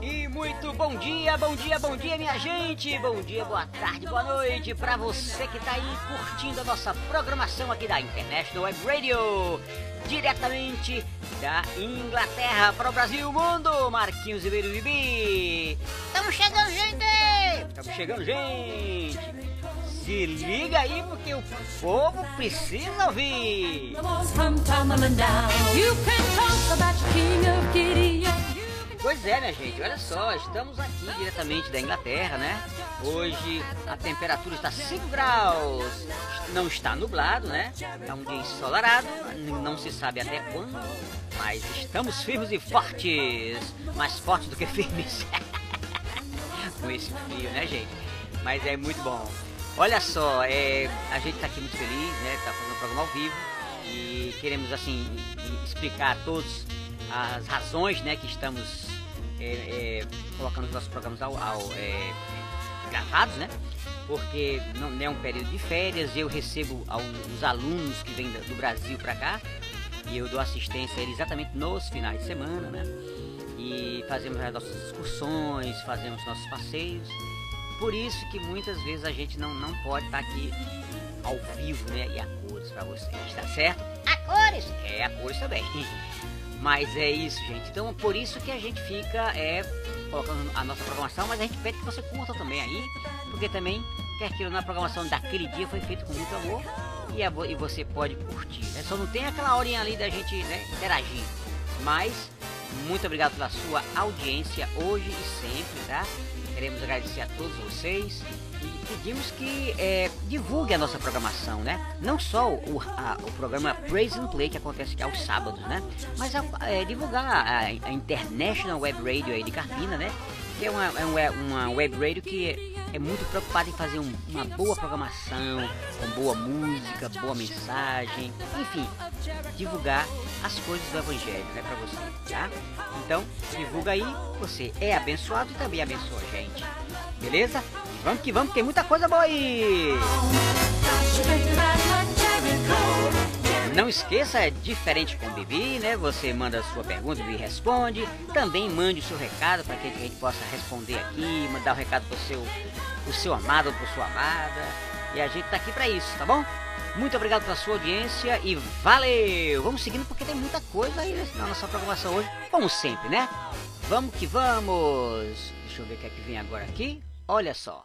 E muito bom dia, bom dia, bom dia, minha gente! Bom dia, boa tarde, boa noite para você que tá aí curtindo a nossa programação aqui da International Web Radio, diretamente da Inglaterra para o Brasil e o mundo. Marquinhos Ribeiro Bibi. Estamos chegando, gente! Estamos chegando, gente! Se liga aí porque o povo precisa ouvir! Pois é, minha gente, olha só, estamos aqui diretamente da Inglaterra, né? Hoje a temperatura está 5 graus, não está nublado, né? É um dia ensolarado, não se sabe até quando, mas estamos firmes e fortes, mais fortes do que firmes. Com esse frio, né, gente? Mas é muito bom. Olha só, é, a gente está aqui muito feliz, né? Tá fazendo um programa ao vivo e queremos assim explicar a todos as razões, né, que estamos é, é, colocando os nossos programas ao, ao, é, gravados, né? Porque não é um período de férias, eu recebo alguns alunos que vêm do Brasil para cá e eu dou assistência a eles exatamente nos finais de semana, né? E fazemos as nossas excursões, fazemos nossos passeios. Por isso que muitas vezes a gente não, não pode estar aqui ao vivo, né? E a cores para vocês, tá certo? A cores! É, a cores também. Mas é isso, gente. Então, por isso que a gente fica é, colocando a nossa programação, mas a gente pede que você curta também aí, porque também, quer que na programação daquele dia foi feito com muito amor e, a e você pode curtir. Né? Só não tem aquela horinha ali da gente né, interagir. Mas, muito obrigado pela sua audiência hoje e sempre, tá? Queremos agradecer a todos vocês e pedimos que é, divulgue a nossa programação, né? Não só o, a- o programa Praise and Play, que acontece aos sábados, né? Mas a- é, divulgar a, a International Web Radio aí de Carpina, né? Que é uma, é uma web radio que é, muito preocupada em fazer um- uma boa programação, com boa música, boa mensagem, enfim, divulgar as coisas do Evangelho, né, pra você, tá? Então, divulga aí, você é abençoado e também abençoa a gente, beleza? E vamos que vamos, tem muita coisa boa aí! Não esqueça, é diferente com o Bibi, né? Você manda a sua pergunta, o Bibi responde. Também mande o seu recado para que a gente possa responder aqui, mandar o recado pro seu, pro seu amado ou pro sua amada. E a gente tá aqui para isso, tá bom? Muito obrigado pela sua audiência e valeu! Vamos seguindo porque tem muita coisa aí na nossa programação hoje, como sempre, né? Vamos que vamos! Deixa eu ver o que é que vem agora aqui. Olha só.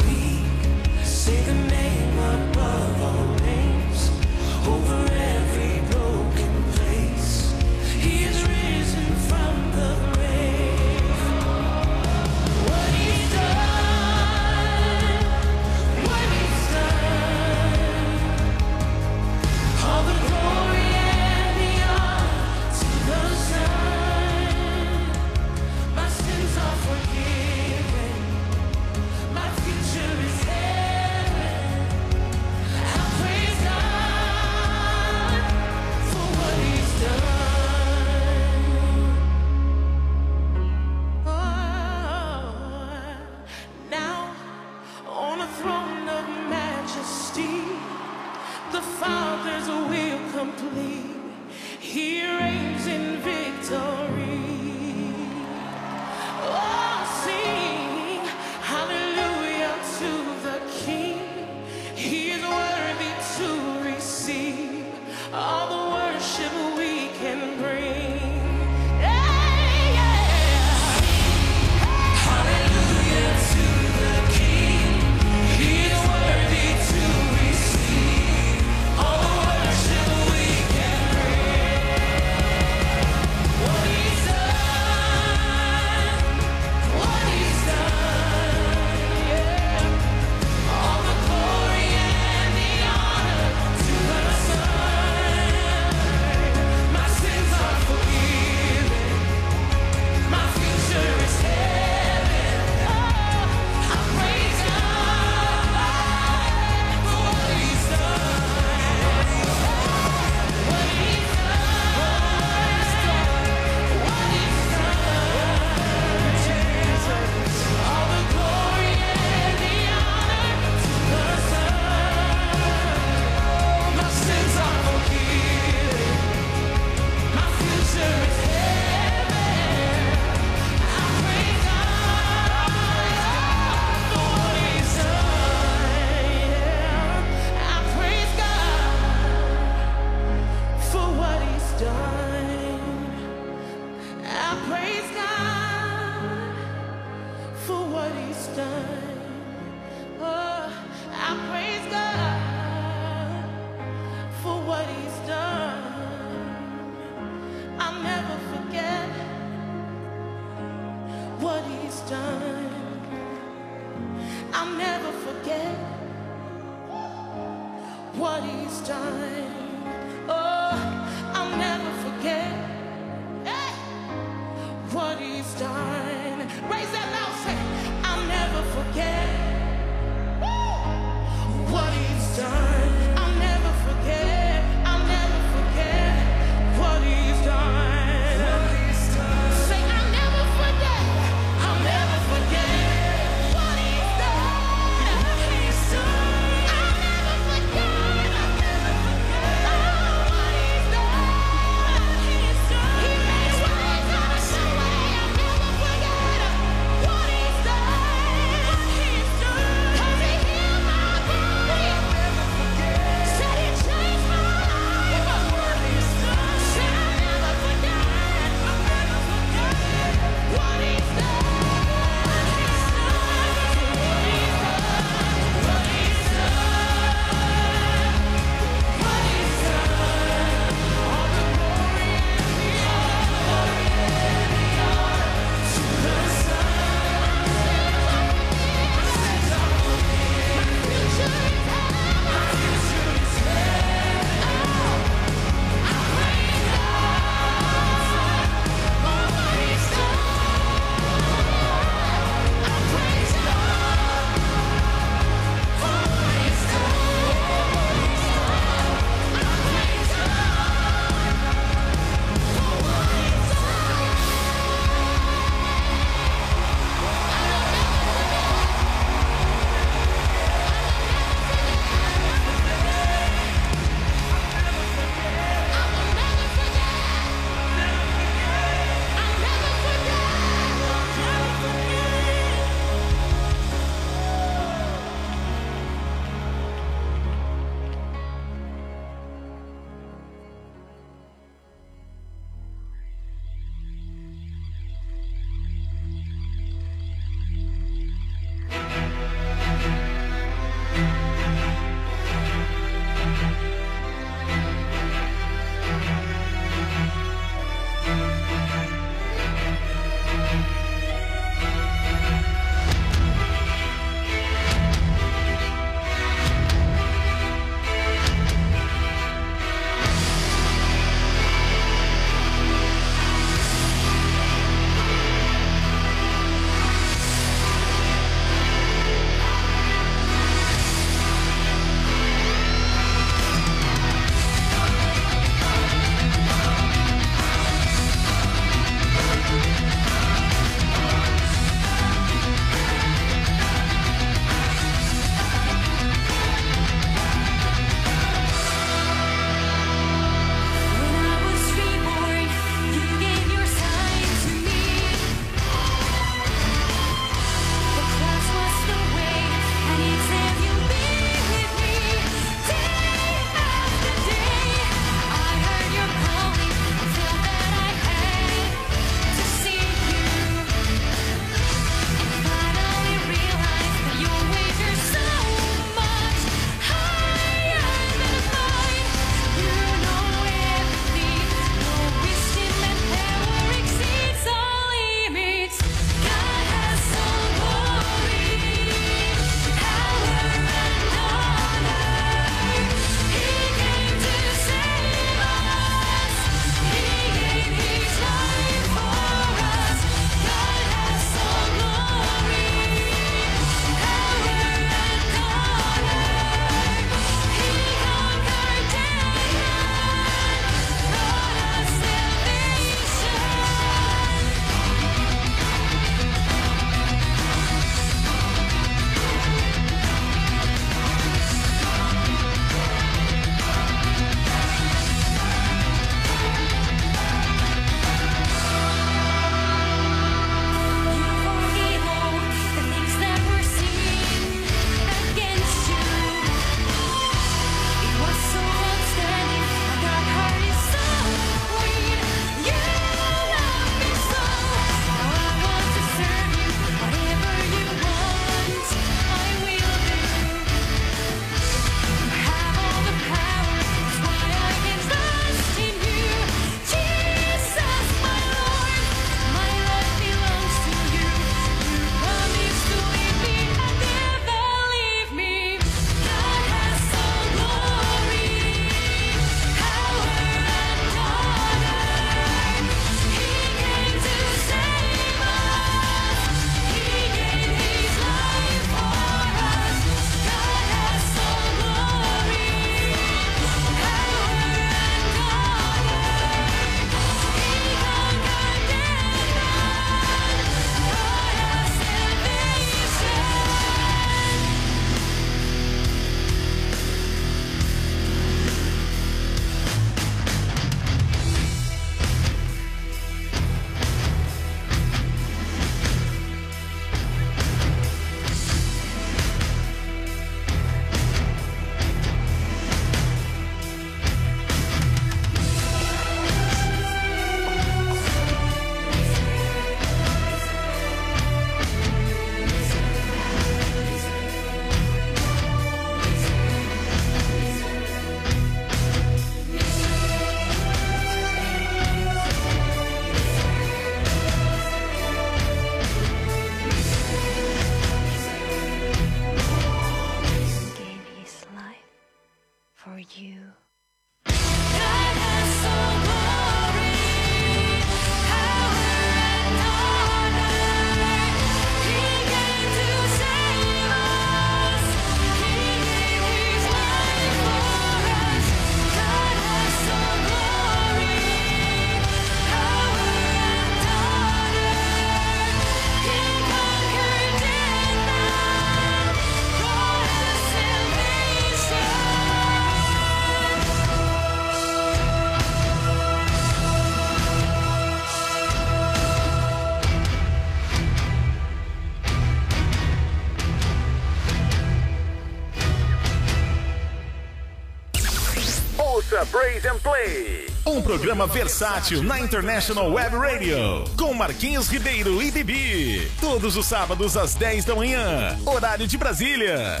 Programa versátil na International Web Radio. Com Marquinhos Ribeiro e Bibi. Todos os sábados às 10 da manhã. Horário de Brasília.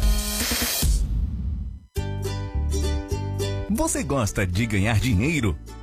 Você gosta de ganhar dinheiro?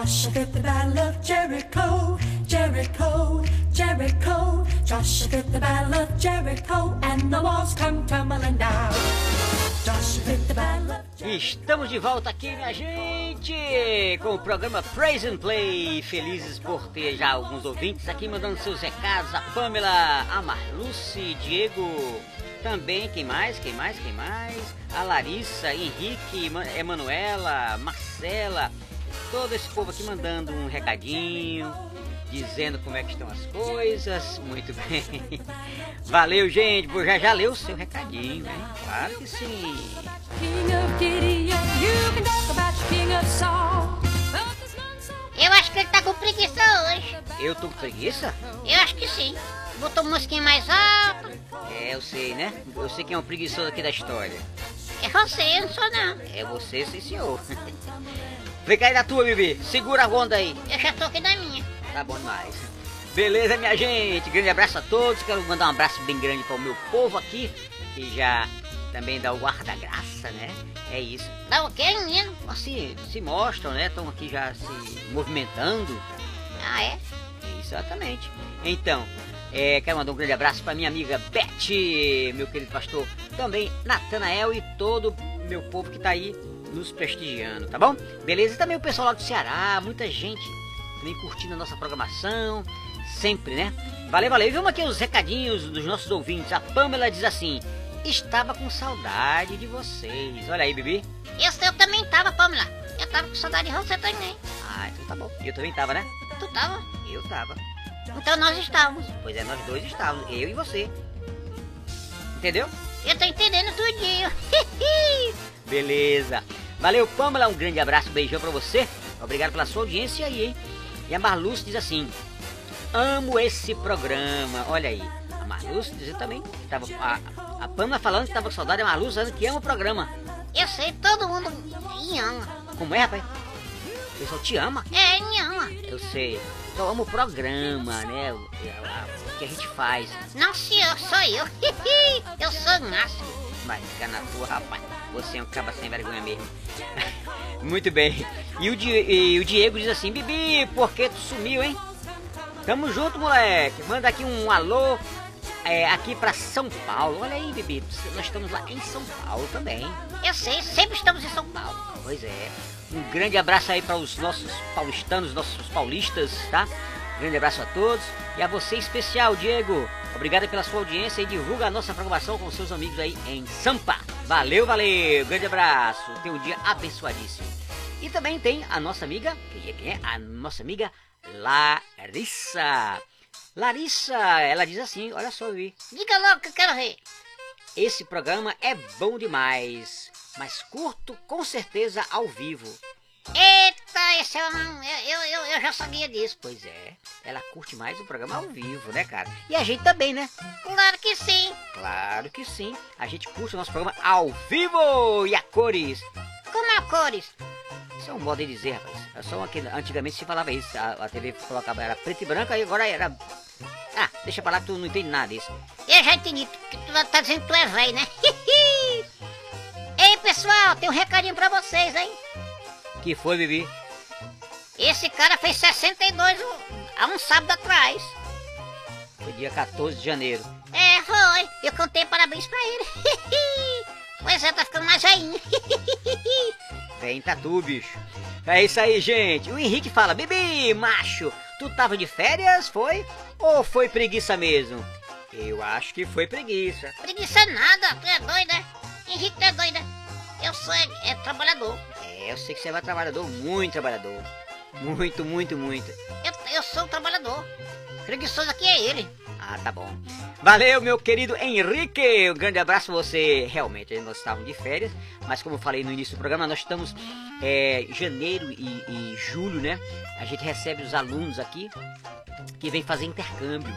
Joshua did the battle of Jericho, Jericho, Jericho. Joshua did the battle of Jericho, and the walls come tumbling down. Joshua the battle Estamos de volta aqui, minha gente, com o programa Praise and Play. Felizes por ter já alguns ouvintes aqui mandando seus recados. A Pamela, a Marluce, Diego, também, quem mais, quem mais, quem mais? A Larissa, Henrique, Ma- Emanuela, Marcela, todo esse povo aqui mandando um recadinho, dizendo como é que estão as coisas. Muito bem. Valeu, gente, por já já leu o seu recadinho, hein? Claro que sim. Eu acho que ele tá com preguiça hoje. Eu tô com preguiça? Eu acho que sim. Botou musiquinha mais alta. É, eu sei, né? Eu sei quem é o preguiçoso aqui da história. É você, eu não sou não. É você, sim, senhor. Fica aí na tua, Bibi. Segura a onda aí. Eu já tô aqui na minha. Tá bom demais. Beleza, minha gente? Grande abraço a todos. Quero mandar um abraço bem grande para o meu povo aqui, que já também dá o guarda-graça, né? É isso. Dá o quê, menino? Assim, se mostram, né? Estão aqui já se movimentando. Ah, é? Exatamente. Então, é, quero mandar um grande abraço para minha amiga Beth, meu querido pastor, também Natanael e todo meu povo que tá aí nos prestigiando, tá bom? Beleza? E também o pessoal lá do Ceará, muita gente também curtindo a nossa programação, sempre, né? Valeu, valeu. E vamos aqui os recadinhos dos nossos ouvintes. A Pamela diz assim: Estava com saudade de vocês. Olha aí, Bibi. Eu, eu também tava, Pamela. Eu tava com saudade de você também. Ah, então tá bom. Eu também tava, né? Tu tava? Eu tava. Então nós estávamos. Pois é, nós dois estávamos, eu e você. Entendeu? Eu tô entendendo tudinho. Beleza. Valeu, Pamela. Um grande abraço, um beijão pra você. Obrigado pela sua audiência aí, hein? E a Marluce diz assim: Amo esse programa. Olha aí. A Marluce diz também. que Tava, a, a Pamela falando que tava com saudade. A Marluce falando que ama o programa. Eu sei, todo mundo me ama. Como é, rapaz? O pessoal te ama? É, me ama. Eu sei. Eu amo o programa, né? O, o que a gente faz. Não, senhor, sou eu. eu sou Márcio. Vai ficar na tua, rapaz. Você é um caba sem vergonha mesmo. Muito bem. E o, Di- e o Diego diz assim: Bibi, por que tu sumiu, hein? Tamo junto, moleque. Manda aqui um alô é, aqui pra São Paulo. Olha aí, Bibi. Nós estamos lá em São Paulo também. Eu sei, sempre estamos em São Paulo. Pois é. Um grande abraço aí para os nossos paulistanos, nossos paulistas, tá? Grande abraço a todos. E a você especial, Diego. Obrigado pela sua audiência e divulga a nossa programação com seus amigos aí em Sampa. Valeu, valeu. Grande abraço. Tenha um dia abençoadíssimo. E também tem a nossa amiga, quem é, quem é? A nossa amiga Larissa. Larissa, ela diz assim, olha só, Vi. Diga logo que eu quero ver. Esse programa é bom demais, mas curto com certeza ao vivo. Eita, esse é um... Eu, eu, eu, já sabia disso. Pois é, ela curte mais o programa ao vivo, né, cara? E a gente também, né? Claro que sim. Claro que sim. A gente curte o nosso programa ao vivo e a cores. Como é cores? Isso é um modo de dizer, rapaz. É só que antigamente se falava isso. A, a TV colocava era preto e branco, aí agora era. Ah, deixa pra lá que tu não entende nada disso. Eu já entendi que tu tá dizendo que tu é velho, né? Ei, pessoal, tem um recadinho pra vocês, hein? Que foi, Bibi? Esse cara fez 62 o- há um sábado atrás. Foi dia 14 de janeiro. É, foi. Eu contei parabéns pra ele. pois é, tá ficando mais velhinho. Vem tatu, bicho. É isso aí, gente. O Henrique fala: Bibi, macho, tu tava de férias, foi? Ou foi preguiça mesmo? Eu acho que foi preguiça. Preguiça nada, tu é doido, né? Henrique, tu é doido, né? Eu sou é, é trabalhador. Eu sei que você é um trabalhador, muito trabalhador. Muito, muito, muito. Eu, eu sou um trabalhador. Preguiçoso aqui é ele. Ah, tá bom. Valeu, meu querido Henrique. Um grande abraço a você. Realmente, nós estávamos de férias, mas como eu falei no início do programa, nós estamos é, janeiro e, e julho, né? A gente recebe os alunos aqui que vem fazer intercâmbio.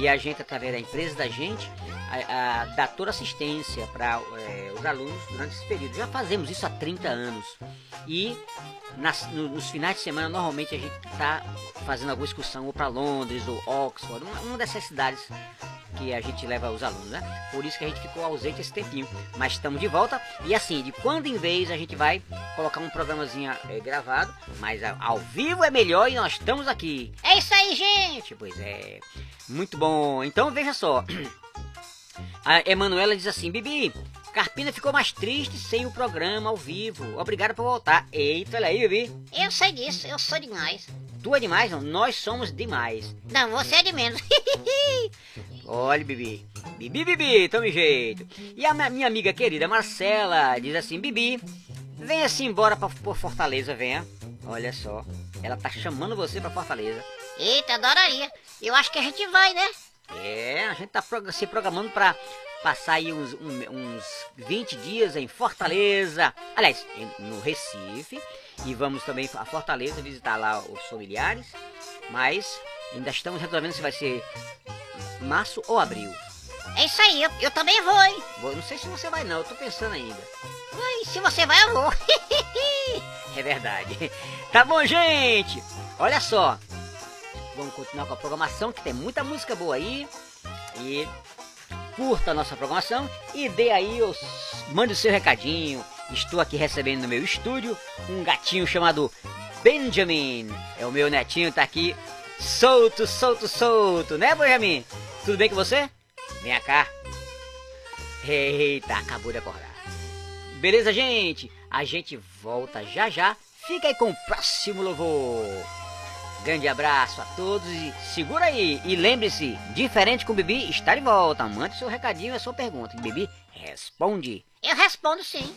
E a gente, através da empresa da gente, a, a, dá toda assistência para é, os alunos durante esse período. Já fazemos isso há 30 anos. E nas, no, nos finais de semana, normalmente a gente está fazendo alguma excursão ou para Londres ou Oxford, uma, uma dessas cidades que a gente leva os alunos, né? Por isso que a gente ficou ausente esse tempinho. Mas estamos de volta e assim, de quando em vez a gente vai colocar um programazinho é, gravado, mas ao vivo é melhor e nós estamos aqui. É isso aí, gente! Pois é, muito bom. Então veja só. A Emanuela diz assim: Bibi, Carpina ficou mais triste sem o programa ao vivo. Obrigado por voltar. Eita, olha aí, Bibi. Eu sei disso, eu sou demais. Tu é demais, não? Nós somos demais. Não, você é de menos. Olha, Bibi. Bibi, Bibi, tome jeito. E a minha amiga querida Marcela diz assim: Bibi, venha-se embora pra, por Fortaleza, venha. Olha só, ela tá chamando você pra Fortaleza. Eita, adoraria. Eu acho que a gente vai, né? É, a gente tá se programando pra passar aí uns, um, uns 20 dias em Fortaleza. Aliás, no Recife. E vamos também a Fortaleza visitar lá os familiares. Mas ainda estamos resolvendo se vai ser março ou abril. É isso aí, eu, eu também vou, hein? Vou, não sei se você vai não, eu tô pensando ainda. Ui, se você vai, eu vou. é verdade. Tá bom, gente? Olha só. Vamos continuar com a programação, que tem muita música boa aí. E curta a nossa programação e dê aí os. Mande o seu recadinho. Estou aqui recebendo no meu estúdio um gatinho chamado Benjamin. É o meu netinho, tá aqui solto, solto, solto, né, Benjamin? Tudo bem com você? Vem cá. Eita, acabou de acordar. Beleza, gente? A gente volta já já. Fica aí com o próximo louvor. Grande abraço a todos e segura aí. E lembre-se, diferente com o Bibi, está de volta. Mande seu recadinho e a sua pergunta. Bibi responde. Eu respondo sim.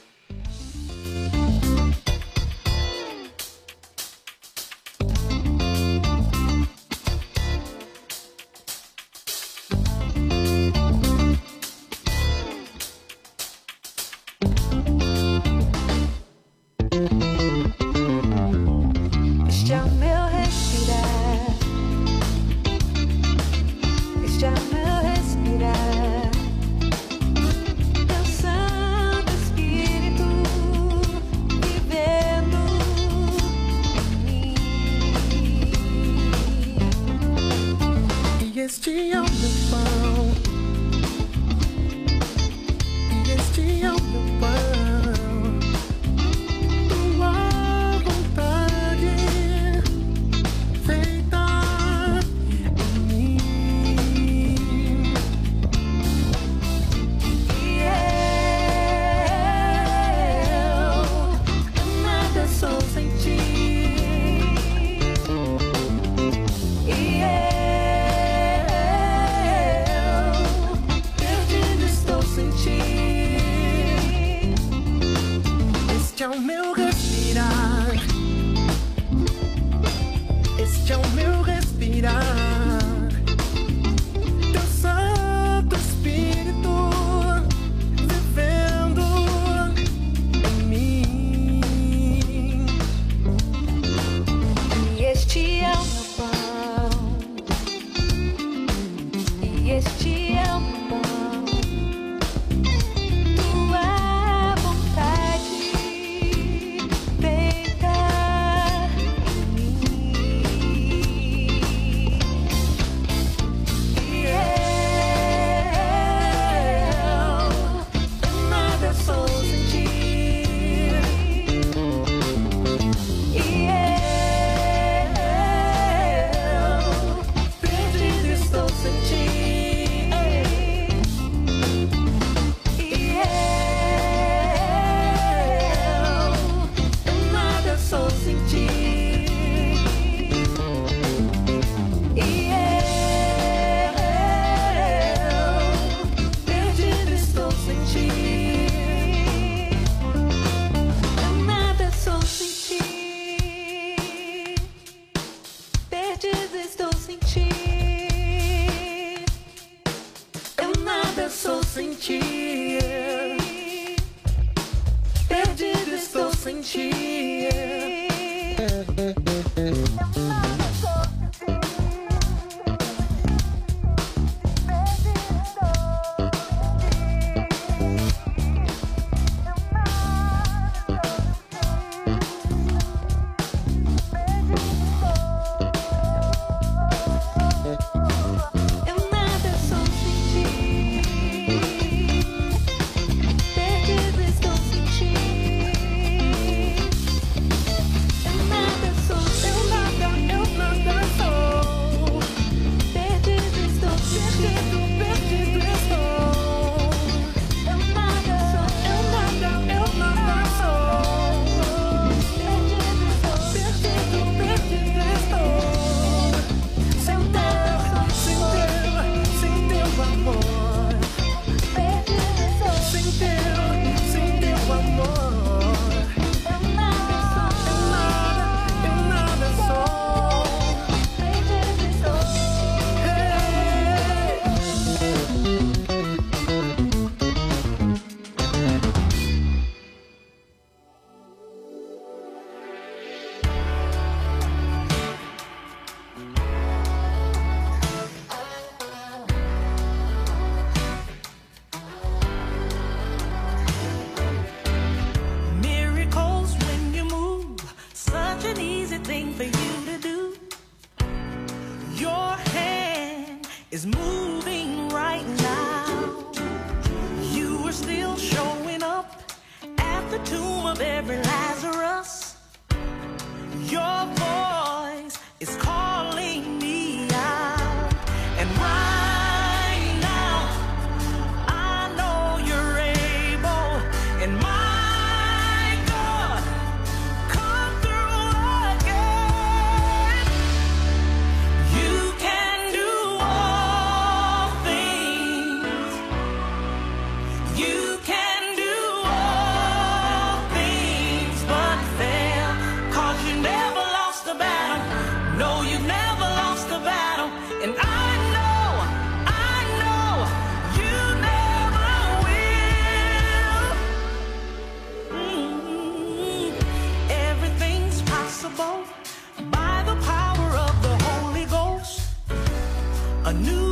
new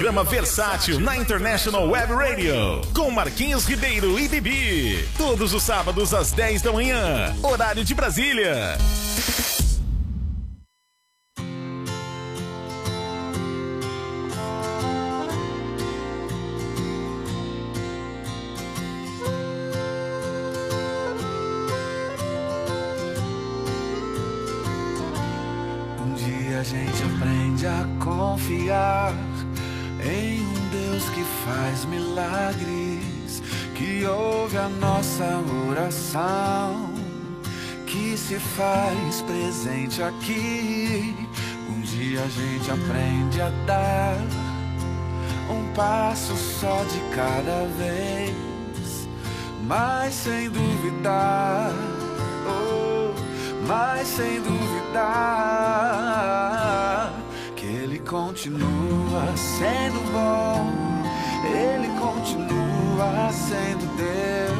programa versátil na International Web Radio, com Marquinhos Ribeiro e Bibi. Todos os sábados às 10 da manhã, horário de Brasília. deixa aqui. Um dia a gente aprende a dar um passo só de cada vez, mas sem duvidar, oh, mas sem duvidar que ele continua sendo bom, ele continua sendo Deus.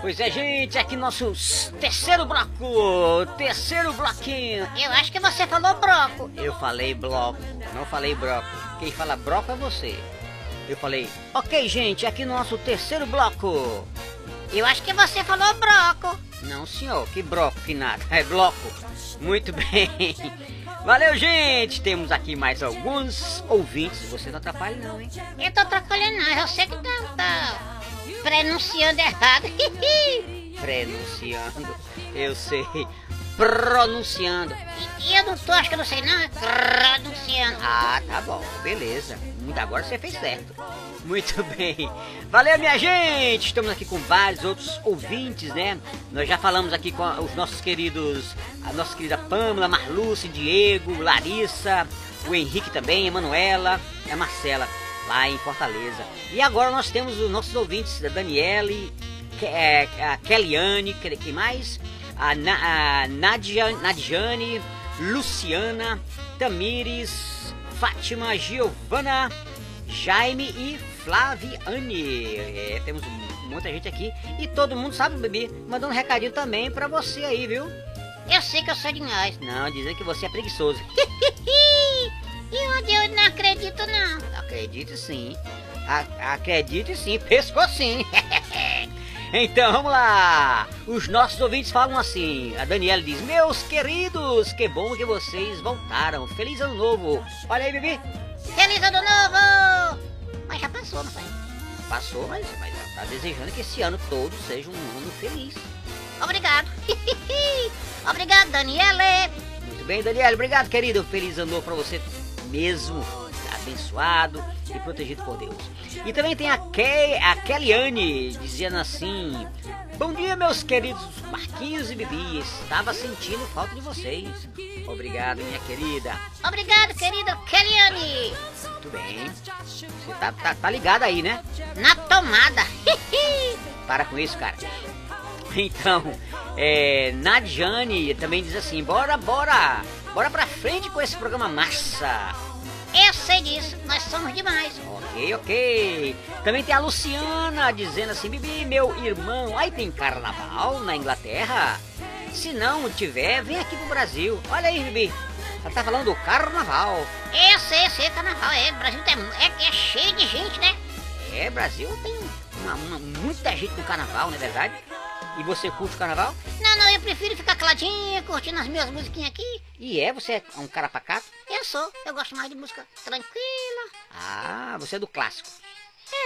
Pois é, gente, aqui nosso terceiro bloco, terceiro bloquinho. Eu acho que você falou broco. Eu falei bloco, não falei broco. Quem fala broco é você. Eu falei, ok, gente, aqui no nosso terceiro bloco. Eu acho que você falou broco. Não, senhor, que broco, que nada. É bloco. Muito bem. Valeu, gente. Temos aqui mais alguns ouvintes. Você não atrapalha, não, hein? Eu tô atrapalhando não, eu sei que tá, tá pronunciando errado. Pronunciando. Eu sei. Pronunciando. E eu não tô, acho que eu não sei não, é pronunciando. Ah, tá bom, beleza. Muito- Agora você fez certo. Muito bem. Valeu, minha gente! Estamos aqui com vários outros ouvintes, né? Nós já falamos aqui com os nossos queridos, a nossa querida Pamela, Marluce, Diego, Larissa, o Henrique também, a Manuela a Marcela, lá em Fortaleza. E agora nós temos os nossos ouvintes, a Daniele, é, a Kellyanne, que- quem mais? A, Na, a Nadia, Nadiane, Luciana, Tamires, Fátima, Giovana, Jaime e Flaviane. É, temos muita gente aqui e todo mundo sabe, bebê, mandando um recadinho também pra você aí, viu? Eu sei que eu sou demais. Não, dizendo que você é preguiçoso. E onde eu não acredito não. Acredite sim. A- acredite sim, pescou sim. então vamos lá. Os nossos ouvintes falam assim. A Daniela diz: Meus queridos, que bom que vocês voltaram. Feliz ano novo. Olha aí, bebê. Feliz ano novo! Mas já passou, não foi? Passou, mas, mas ela tá desejando que esse ano todo seja um ano feliz. Obrigado. Obrigado, Daniele. Muito bem, Daniela. Obrigado, querido. Feliz ano novo pra você mesmo. Abençoado e protegido por Deus. E também tem a, Ke a Kellyanne dizendo assim: Bom dia, meus queridos Marquinhos e Bibi. Estava sentindo falta de vocês. Obrigado, minha querida. Obrigado, querida Kellyanne. Muito bem. Você tá, tá, tá ligado aí, né? Na tomada. Para com isso, cara. Então, é, Nadjane também diz assim: bora, bora, bora pra frente com esse programa massa. Eu sei disso, nós somos demais. Ok, ok. Também tem a Luciana dizendo assim: Bibi, meu irmão, aí tem carnaval na Inglaterra? Se não tiver, vem aqui pro Brasil. Olha aí, Bibi. Ela tá falando do carnaval. Eu sei, eu sei, carnaval. É, o Brasil tem, é, é cheio de gente, né? É, Brasil tem uma- uma- muita gente no carnaval, não é verdade? E você curte o carnaval? Não, não, eu prefiro ficar caladinha, curtindo as minhas musiquinhas aqui. E é, você é um cara pacato? Eu sou, eu gosto mais de música tranquila. Ah, você é do clássico.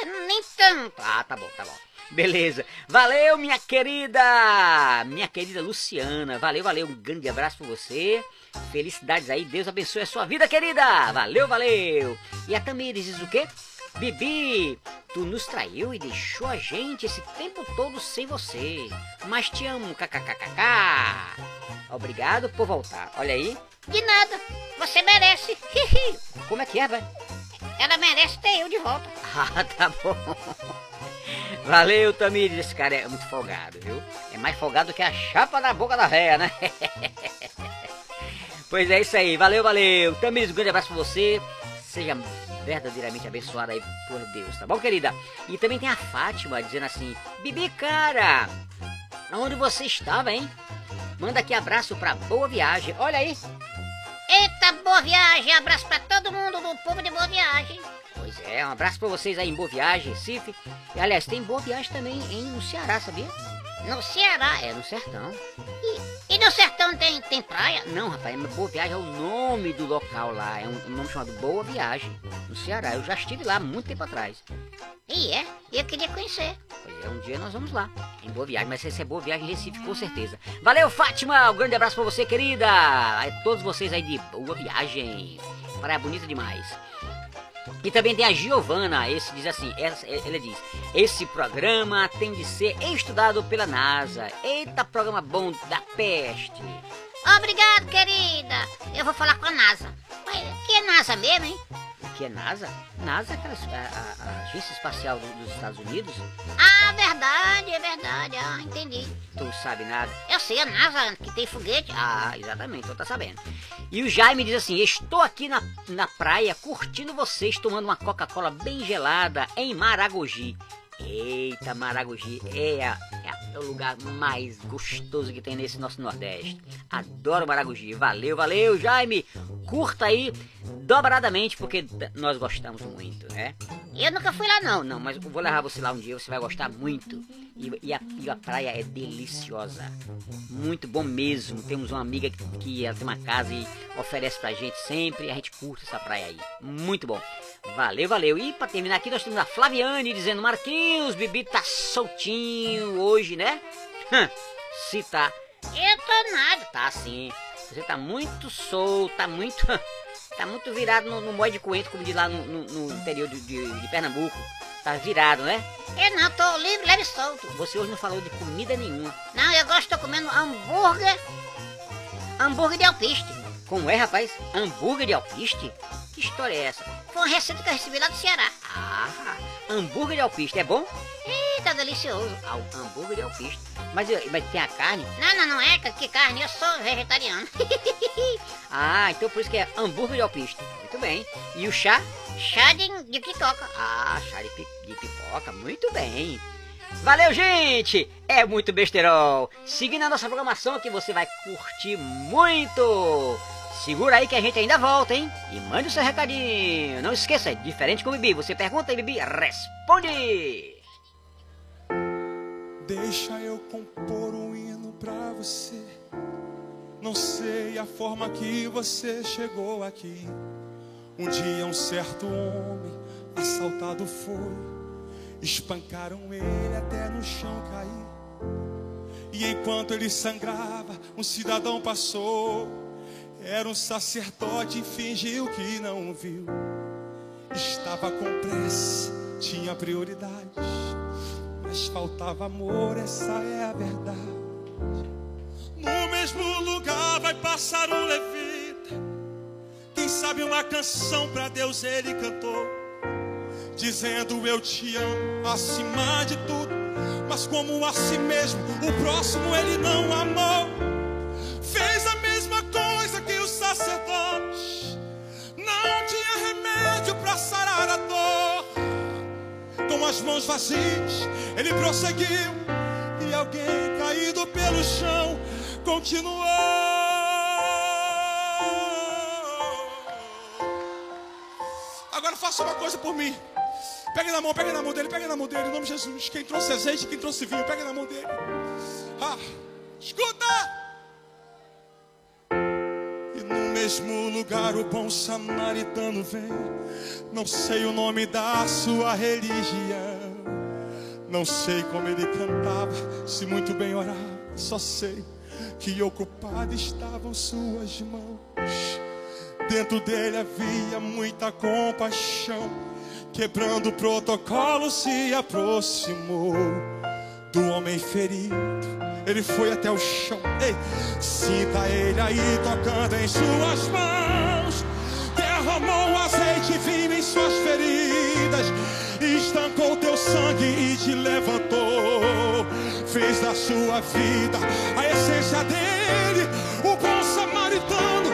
É, nem tanto. Ah, tá bom, tá bom. Beleza. Valeu, minha querida! Minha querida Luciana. Valeu, valeu. Um grande abraço pra você. Felicidades aí. Deus abençoe a sua vida, querida. Valeu, valeu. E a Tamires diz o quê? Bibi, tu nos traiu e deixou a gente esse tempo todo sem você. Mas te amo, kkkk. Obrigado por voltar. Olha aí. De nada, você merece. Como é que é, vai? Ela merece ter eu de volta. Ah, tá bom. Valeu, Tamires. Esse cara é muito folgado, viu? É mais folgado que a chapa na boca da véia, né? pois é isso aí. Valeu, valeu. Tamires, um grande abraço pra você. Seja verdadeiramente abençoada aí por Deus, tá bom, querida? E também tem a Fátima dizendo assim: Bibi, cara, aonde você estava, hein? Manda aqui abraço pra boa viagem. Olha aí. Eita, boa viagem. Abraço pra todo mundo do povo de boa viagem. Pois é, um abraço pra vocês aí em Boa Viagem, Recife. E, aliás, tem Boa Viagem também em, no Ceará, sabia? No Ceará. É, no Sertão. E no sertão tem, tem praia? Não, rapaz, mas Boa Viagem é o nome do local lá. É um, um nome chamado Boa Viagem, no Ceará. Eu já estive lá muito tempo atrás. E é, eu queria conhecer. Pois é, um dia nós vamos lá, em Boa Viagem. Mas esse é Boa Viagem em Recife, com certeza. Valeu, Fátima! Um grande abraço pra você, querida! A todos vocês aí de Boa Viagem. Praia bonita demais. E também tem a Giovana, esse diz assim, essa- ela diz, esse programa tem de ser estudado pela NASA. Eita, programa bom da peste. Obrigado, querida. Eu vou falar com a NASA. Mas que é NASA mesmo, hein? Que é NASA? NASA é aquela, a, a- a Agência Espacial do- dos Estados Unidos. Ah, verdade, é verdade. Ah, entendi. Tu sabe nada? Eu sei, a NASA que tem foguete. Ah, exatamente, tu tá sabendo. E o Jaime diz assim: Estou aqui na, na praia curtindo vocês, tomando uma Coca-Cola bem gelada em Maragogi. Eita, Maragogi é, a- é o lugar mais gostoso que tem nesse nosso Nordeste. Adoro Maragogi. Valeu, valeu, Jaime. Curta aí dobradamente, porque nós gostamos muito, né? Eu nunca fui lá, Não, não, mas vou levar você lá um dia, você vai gostar muito. E, e a, e a praia é deliciosa. Muito bom mesmo. Temos uma amiga que, que ela tem uma casa e oferece pra gente sempre. A gente curte essa praia aí. Muito bom. Valeu, valeu. E pra terminar aqui, nós temos a Flaviane dizendo: Marquinhos, Bibi tá soltinho hoje, né? Se tá. Eu tô nada. Tá sim. Você tá muito solto, tá muito. Tá muito virado no, no de coentro, como diz lá no, no- no interior de, de- de Pernambuco. Tá virado, né? Eu não, tô livre, leve e solto. Você hoje não falou de comida nenhuma. Não, eu gosto, tô comendo hambúrguer. Hambúrguer de alpiste. Como é, rapaz? Hambúrguer de alpiste? Que história é essa? Foi uma receita que eu recebi lá do Ceará. Ah, hambúrguer de alpiste é bom? Tá delicioso. Ah, hambúrguer de alpiste. Mas, eh, mas tem a carne? Não, não, não é que carne, eu sou vegetariano. Ah, então por isso que é hambúrguer de alpiste. Muito bem. E o chá? Chá de, de picoca. Ah, chá de, de pipoca, muito bem. Valeu, gente! É muito besterol. Seguindo a nossa programação que você vai curtir muito. Segura aí que a gente ainda volta, hein? E mande o seu recadinho. Não esqueça, diferente com o Bibi. Você pergunta e Bibi responde. Deixa eu compor um hino pra você. Não sei a forma que você chegou aqui. Um dia um certo homem assaltado foi. Espancaram ele até no chão cair. E enquanto ele sangrava, um cidadão passou. Era um sacerdote e fingiu que não viu. Estava com pressa, tinha prioridades. Mas faltava amor, essa é a verdade. No mesmo lugar vai passar um levita. Quem sabe uma canção pra Deus ele cantou. Dizendo eu te amo acima de tudo. Mas como a si mesmo, o próximo ele não amou. As mãos vazias, ele prosseguiu. E alguém caído pelo chão continuou. Agora faça uma coisa por mim. Pegue na mão, pegue na mão dele, pegue na mão dele, em nome de Jesus. Quem trouxe azeite, quem trouxe vinho, pegue na mão dele. Ah, escuta! Mesmo lugar o bom samaritano vem. Não sei o nome da sua religião. Não sei como ele cantava, se muito bem orava. Só sei que ocupado estavam suas mãos. Dentro dele havia muita compaixão. Quebrando o protocolo, se aproximou do homem ferido. Ele foi até o chão. Ei, sinta ele aí tocando em suas mãos. Derramou azeite e em suas feridas. Estancou teu sangue e te levantou. Fez da sua vida a essência dele. O bom samaritano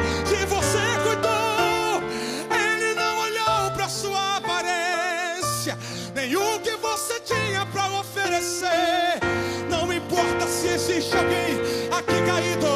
alguém aqui caído,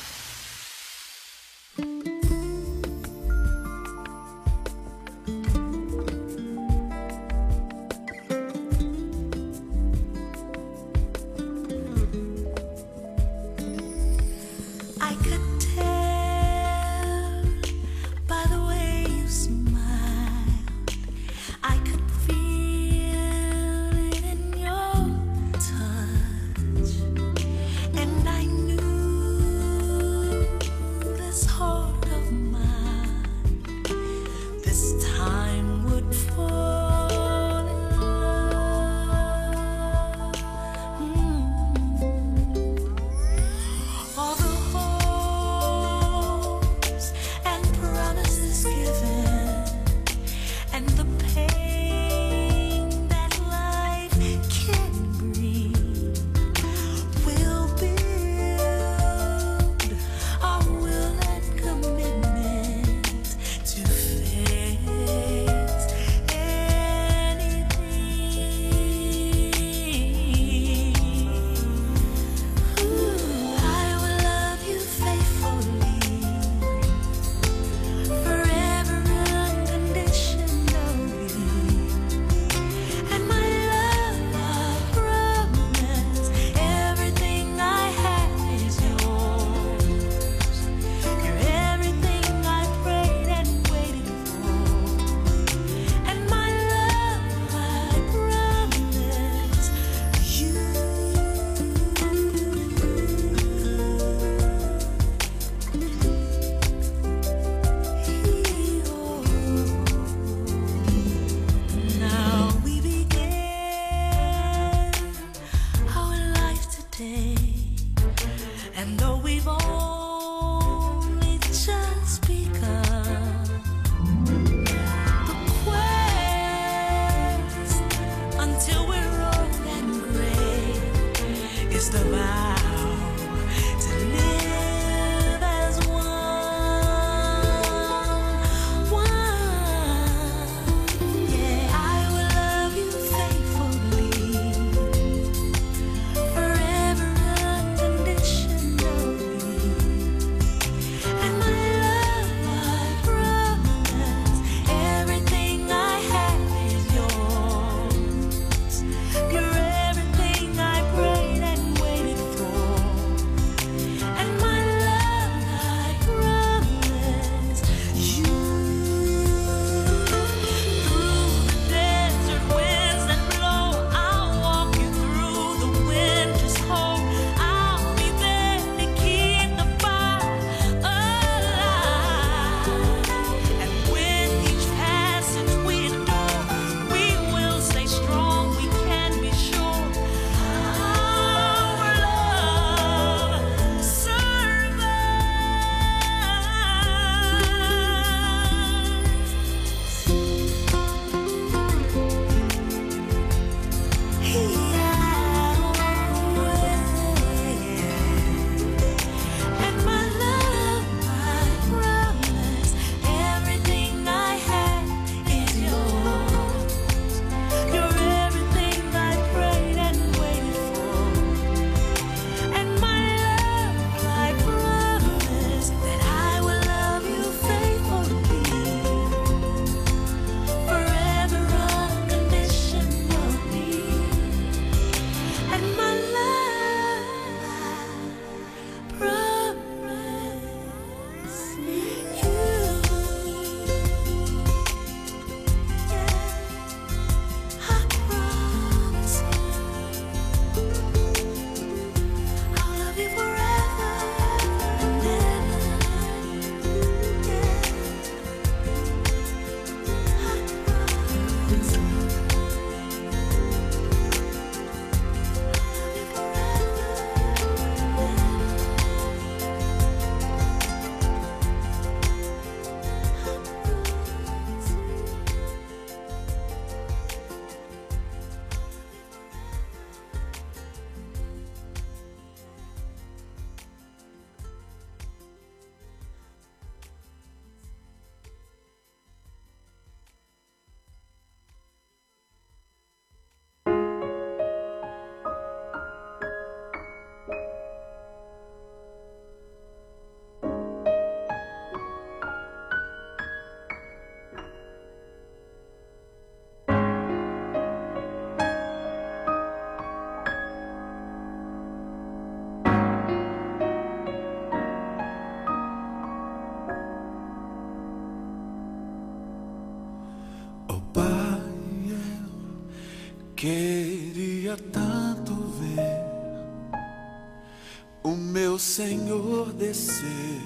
Senhor descer,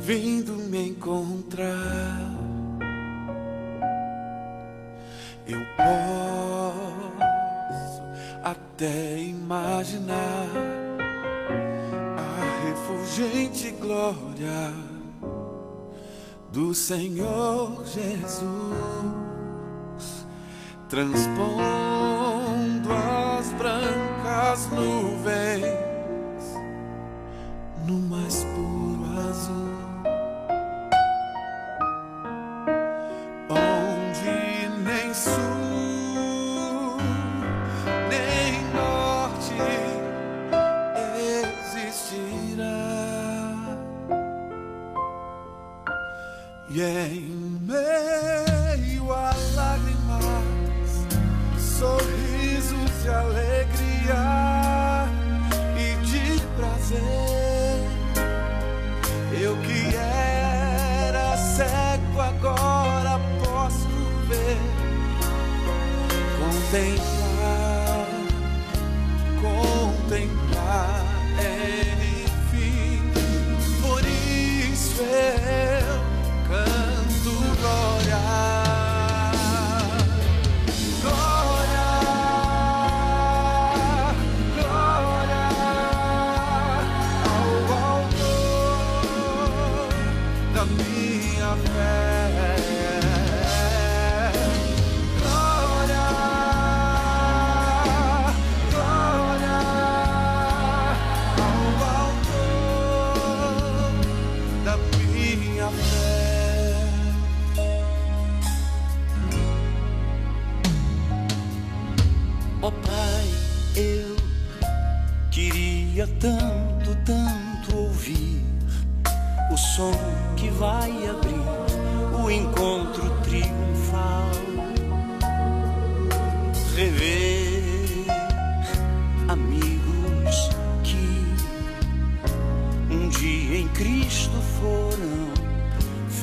vindo me encontrar. Eu posso até imaginar a refulgente glória do Senhor Jesus transpondo minha fé.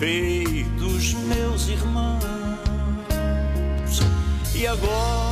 Feitos meus irmãos. E agora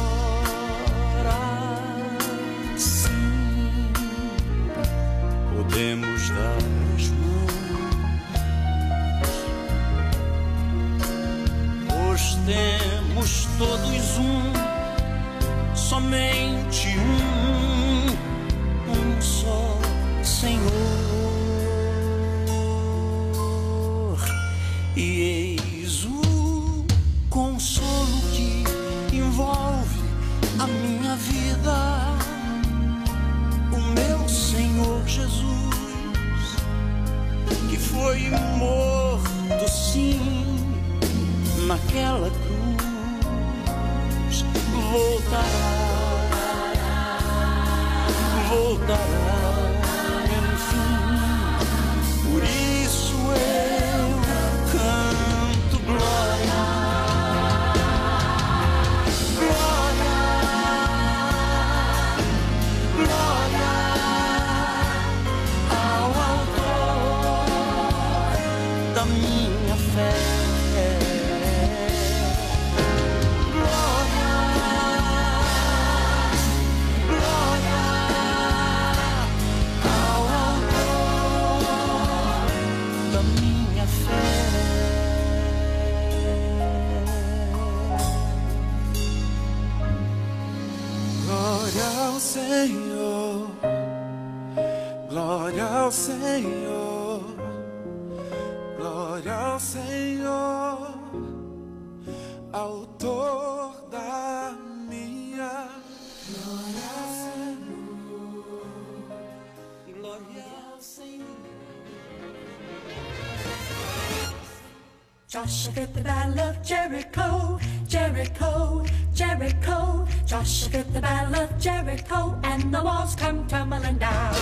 the battle of Jericho, Jericho, Jericho. Joshua fit the battle of Jericho, and the walls come tumbling down.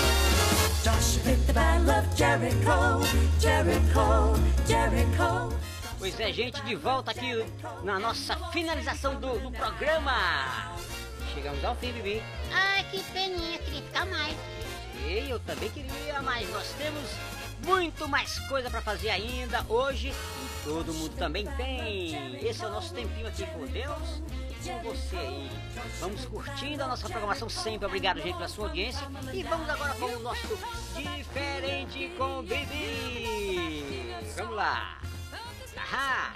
Joshua fit the battle of Jericho, Jericho, Jericho. Pois é, gente, de volta aqui na nossa finalização do, do programa. Chegamos ao fim, Bibi. Ai, que peninha, queria ficar mais. E eu também queria, mas nós temos muito mais coisa para fazer ainda hoje e todo mundo também tem. Esse é o nosso tempinho aqui com Deus e com você aí. Vamos curtindo a nossa programação sempre. Obrigado, gente, pela sua audiência. E vamos agora com o nosso Diferente com Bibi. Vamos lá. Ahá.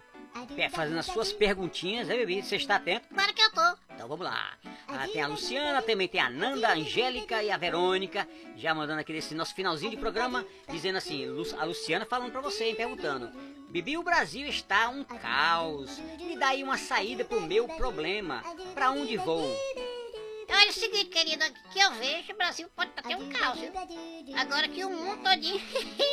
fazendo as suas perguntinhas, né, Bibi? Você está atento? Claro que eu tô. Então vamos lá. Ah, tem a Luciana, também tem a Nanda, a Angélica e a Verônica, já mandando aqui nesse nosso finalzinho de programa, dizendo assim, a Luciana falando pra você, hein, perguntando. Bibi, o Brasil está um caos. Me dá aí uma saída pro meu problema. Pra onde vou? Olha o seguinte, querido, que eu vejo, o Brasil pode até um caos, viu? Agora que o mundo todinho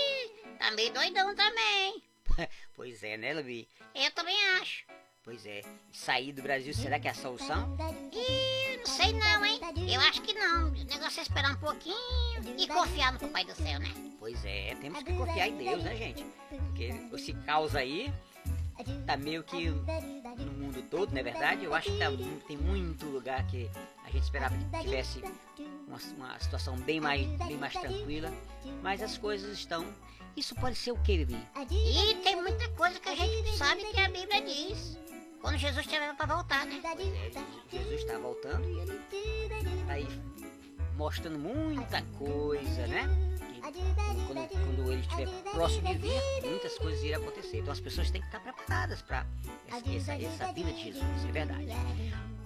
tá meio doidão também. pois é, né, Bibi? Eu também acho. Pois é. Sair do Brasil, será que é a solução? Ih, não sei não, hein? Eu acho que não. O negócio é esperar um pouquinho e confiar no Papai do Céu, né? Pois é, temos que confiar em Deus, né, gente? Porque esse caos aí tá meio que no mundo todo, não é verdade? Eu acho que tá tem muito lugar que a gente esperava que tivesse uma, uma situação bem mais, bem mais tranquila, mas as coisas estão. Isso pode ser o que, Bibi? E tem muita coisa que a gente sabe que a Bíblia diz. Quando Jesus estiver para voltar, né? Jesus está voltando e ele tá aí mostrando muita coisa, né? Quando, quando ele estiver próximo de vir, muitas coisas irão acontecer. Então as pessoas têm que estar preparadas para essa, essa, vinda de Jesus, isso é verdade.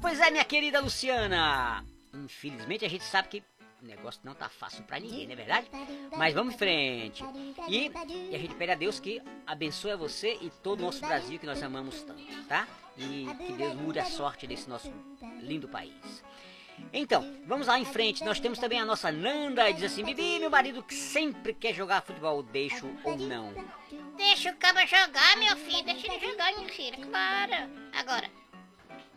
Pois é, minha querida Luciana. Infelizmente a gente sabe que o negócio não tá fácil para ninguém, não é verdade? Mas vamos em frente. E, e a gente pede a Deus que abençoe você e todo o nosso Brasil que nós amamos tanto, tá? E que Deus mude a sorte desse nosso lindo país. Então, vamos lá em frente. Nós temos também a nossa Nanda, diz assim: Bibi, meu marido que sempre quer jogar futebol, deixo ou não? Deixa o cabo jogar, meu filho. Deixa ele jogar, minha filha. Claro. Agora,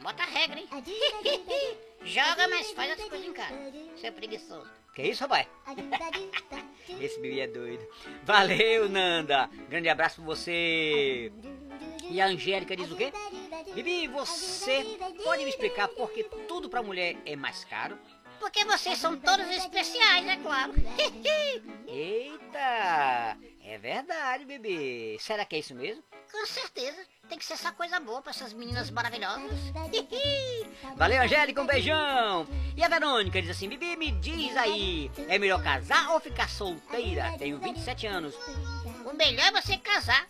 bota a regra, hein? Joga, mas faz outras coisas em casa. Seu preguiçoso. Que isso, rapaz? Esse Bibi é doido. Valeu, Nanda. Grande abraço pra você. E a Angélica diz o quê? Bibi, você pode me explicar por que tudo pra mulher é mais caro? Porque vocês são todos especiais, é claro. Eita! É verdade, bebê. Será que é isso mesmo? Com certeza. Tem que ser essa coisa boa pra essas meninas maravilhosas. Valeu, Angélica, um beijão! E a Verônica diz assim: Bibi, me diz aí, é melhor casar ou ficar solteira? Tenho 27 anos. O melhor é você casar.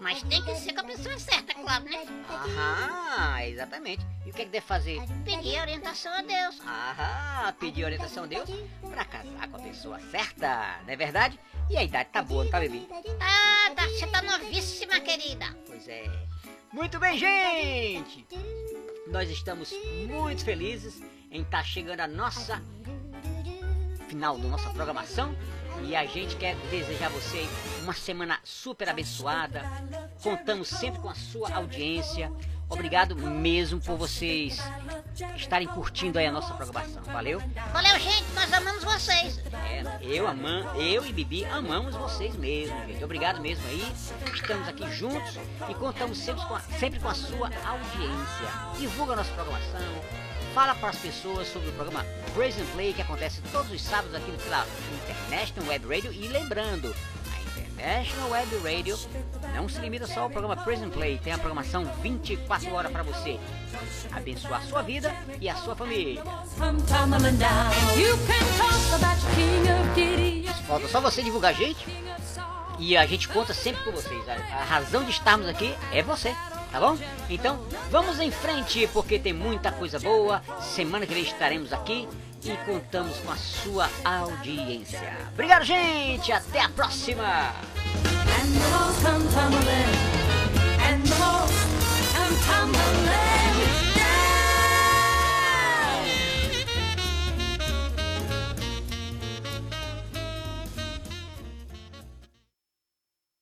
Mas tem que ser com a pessoa certa, claro, né? Aham, exatamente. E o que é que deve fazer? Pedir orientação a Deus. Aham, pedir orientação a Deus pra casar com a pessoa certa, não é verdade? E a idade tá boa, não tá, bebê? Tá, tá, você tá novíssima, querida. Pois é. Muito bem, gente! Nós estamos muito felizes em estar chegando a nossa final da nossa programação e a gente quer desejar a você uma semana super abençoada. Contamos sempre com a sua audiência. Obrigado mesmo por vocês estarem curtindo aí a nossa programação. Valeu? Valeu, gente. Nós amamos vocês. É, eu, amam, eu e Bibi amamos vocês mesmo, gente. Obrigado mesmo aí. Estamos aqui juntos e contamos sempre com a, sempre com a sua audiência. Divulga a nossa programação. Fala para as pessoas sobre o programa Praise and Play que acontece todos os sábados aqui pela International Web Radio. E lembrando, a International Web Radio não se limita só ao programa Praise and Play, tem a programação 24 horas para você abençoar a sua vida e a sua família. Falta só você divulgar a gente e a gente conta sempre com vocês. A razão de estarmos aqui é você, tá bom? Então vamos em frente porque tem muita coisa boa. Semana que vem estaremos aqui e contamos com a sua audiência. Obrigado, gente. Até a próxima. Come tumbling, come tumbling.